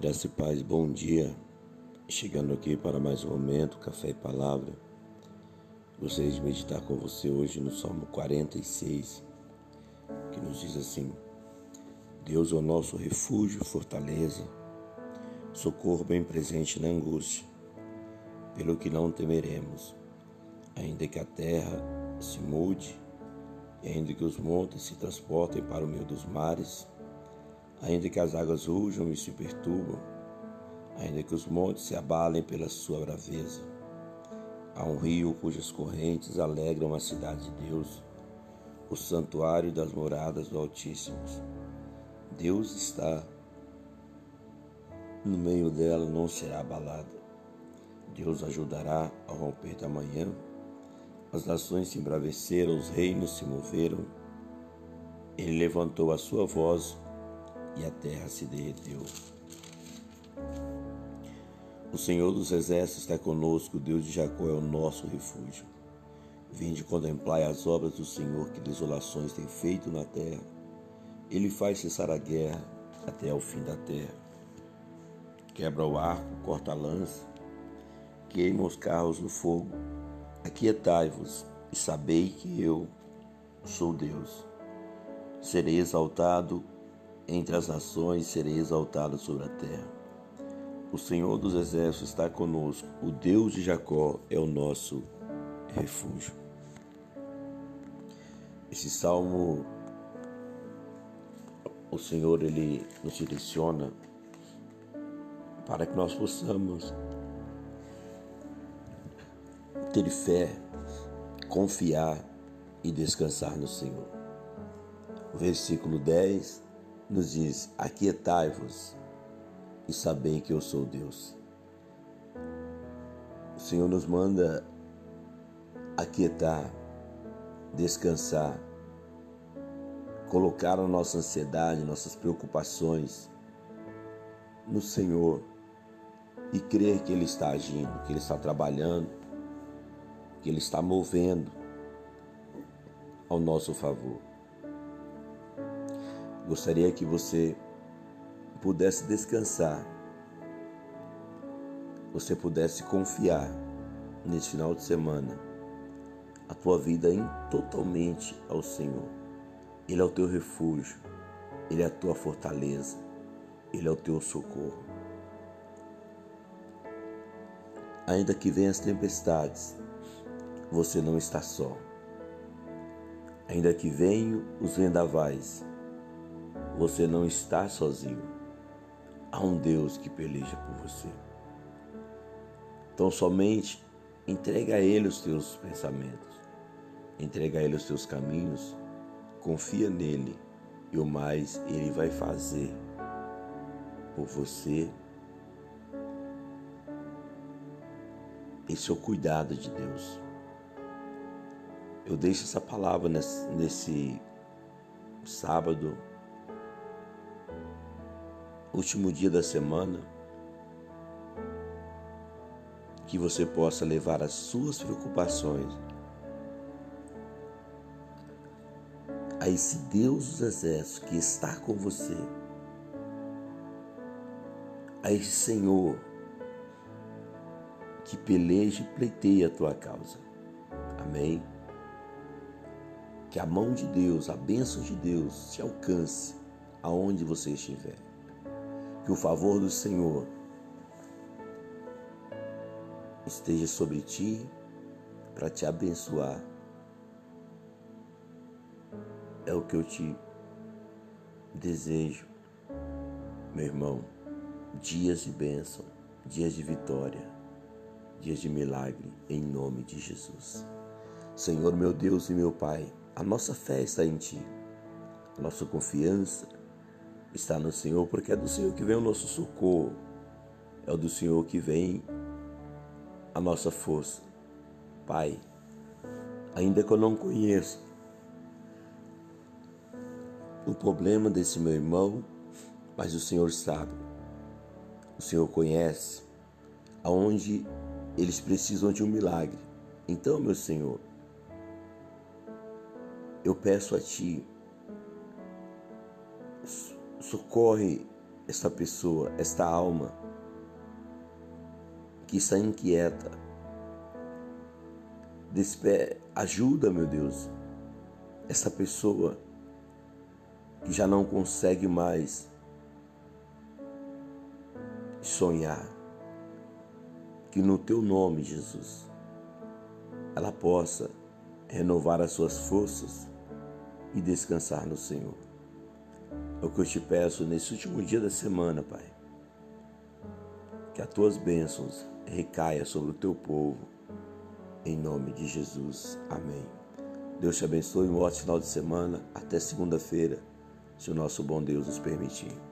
Graça e paz, bom dia. Chegando aqui para mais um momento, café e palavra. Gostaria de meditar com você hoje no Salmo 46, que nos diz assim: Deus é o nosso refúgio, fortaleza, socorro bem presente na angústia, pelo que não temeremos, ainda que a terra se mude, ainda que os montes se transportem para o meio dos mares, ainda que as águas rujam e se perturbam, ainda que os montes se abalem pela sua braveza. Há um rio cujas correntes alegram a cidade de Deus, o santuário das moradas do Altíssimo. Deus está no meio dela, não será abalada. Deus ajudará ao romper da manhã. As nações se embraveceram, os reinos se moveram. Ele levantou a sua voz e a terra se derreteu. O Senhor dos Exércitos está conosco, o Deus de Jacó é o nosso refúgio. Vinde contemplar as obras do Senhor que desolações tem feito na terra. Ele faz cessar a guerra até ao fim da terra. Quebra o arco, corta a lança, queima os carros no fogo. Aquietai-vos e sabei que eu sou Deus. Serei exaltado entre as nações serei exaltado sobre a terra. O Senhor dos Exércitos está conosco, o Deus de Jacó é o nosso refúgio. Esse salmo, o Senhor ele nos direciona para que nós possamos ter fé, confiar e descansar no Senhor. O versículo 10 nos diz: Aquietai-vos e sabei que eu sou Deus. O Senhor nos manda aquietar, descansar, colocar a nossa ansiedade, nossas preocupações no Senhor e crer que Ele está agindo, que Ele está trabalhando, que Ele está movendo ao nosso favor. Gostaria que você pudesse descansar, você pudesse confiar nesse final de semana a tua vida em totalmente ao Senhor. Ele é o teu refúgio, ele é a tua fortaleza, ele é o teu socorro. Ainda que venham as tempestades, você não está só. Ainda que venham os vendavais, você não está sozinho. Há um Deus que peleja por você. Então somente entrega a Ele os teus pensamentos, entrega a Ele os teus caminhos, confia nele e o mais Ele vai fazer por você. Esse é o cuidado de Deus. Eu deixo essa palavra nesse, nesse sábado último dia da semana, que você possa levar as suas preocupações a esse Deus dos exércitos que está com você, a esse Senhor que peleja e pleiteia a tua causa. Amém? Que a mão de Deus, a bênção de Deus te alcance aonde você estiver que o favor do Senhor esteja sobre ti para te abençoar. É o que eu te desejo, meu irmão. Dias de bênção, dias de vitória, dias de milagre, em nome de Jesus. Senhor, meu Deus e meu Pai, a nossa fé está em Ti, a nossa confiança está no Senhor, porque é do Senhor que vem o nosso socorro, é do Senhor que vem a nossa força. Pai, ainda que eu não conheça o problema desse meu irmão, mas o Senhor sabe, o Senhor conhece aonde eles precisam de um milagre. Então, meu Senhor, eu peço a Ti socorre esta pessoa, esta alma que está inquieta. Despe ajuda, meu Deus, essa pessoa que já não consegue mais sonhar. Que no teu nome, Jesus, ela possa renovar as suas forças e descansar no Senhor. É o que eu te peço nesse último dia da semana, Pai. Que as tuas bênçãos recaia sobre o teu povo. Em nome de Jesus. Amém. Deus te abençoe. Um ótimo final de semana. Até segunda-feira, se o nosso bom Deus nos permitir.